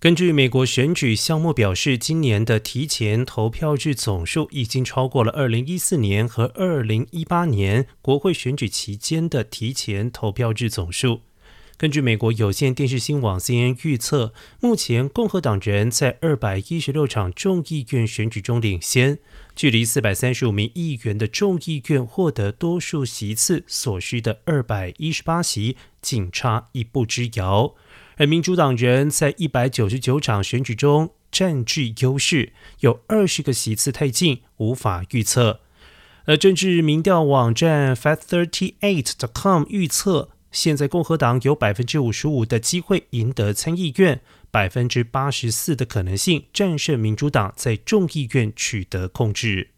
根据美国选举项目表示，今年的提前投票日总数已经超过了2014年和2018年国会选举期间的提前投票日总数。根据美国有线电视新闻网 CN 预测，目前共和党人在216场众议院选举中领先，距离435名议员的众议院获得多数席次所需的218席，仅差一步之遥。而民主党人在一百九十九场选举中占据优势，有二十个席次太近，无法预测。而政治民调网站 Fact38.com 预测，现在共和党有百分之五十五的机会赢得参议院，百分之八十四的可能性战胜民主党在众议院取得控制。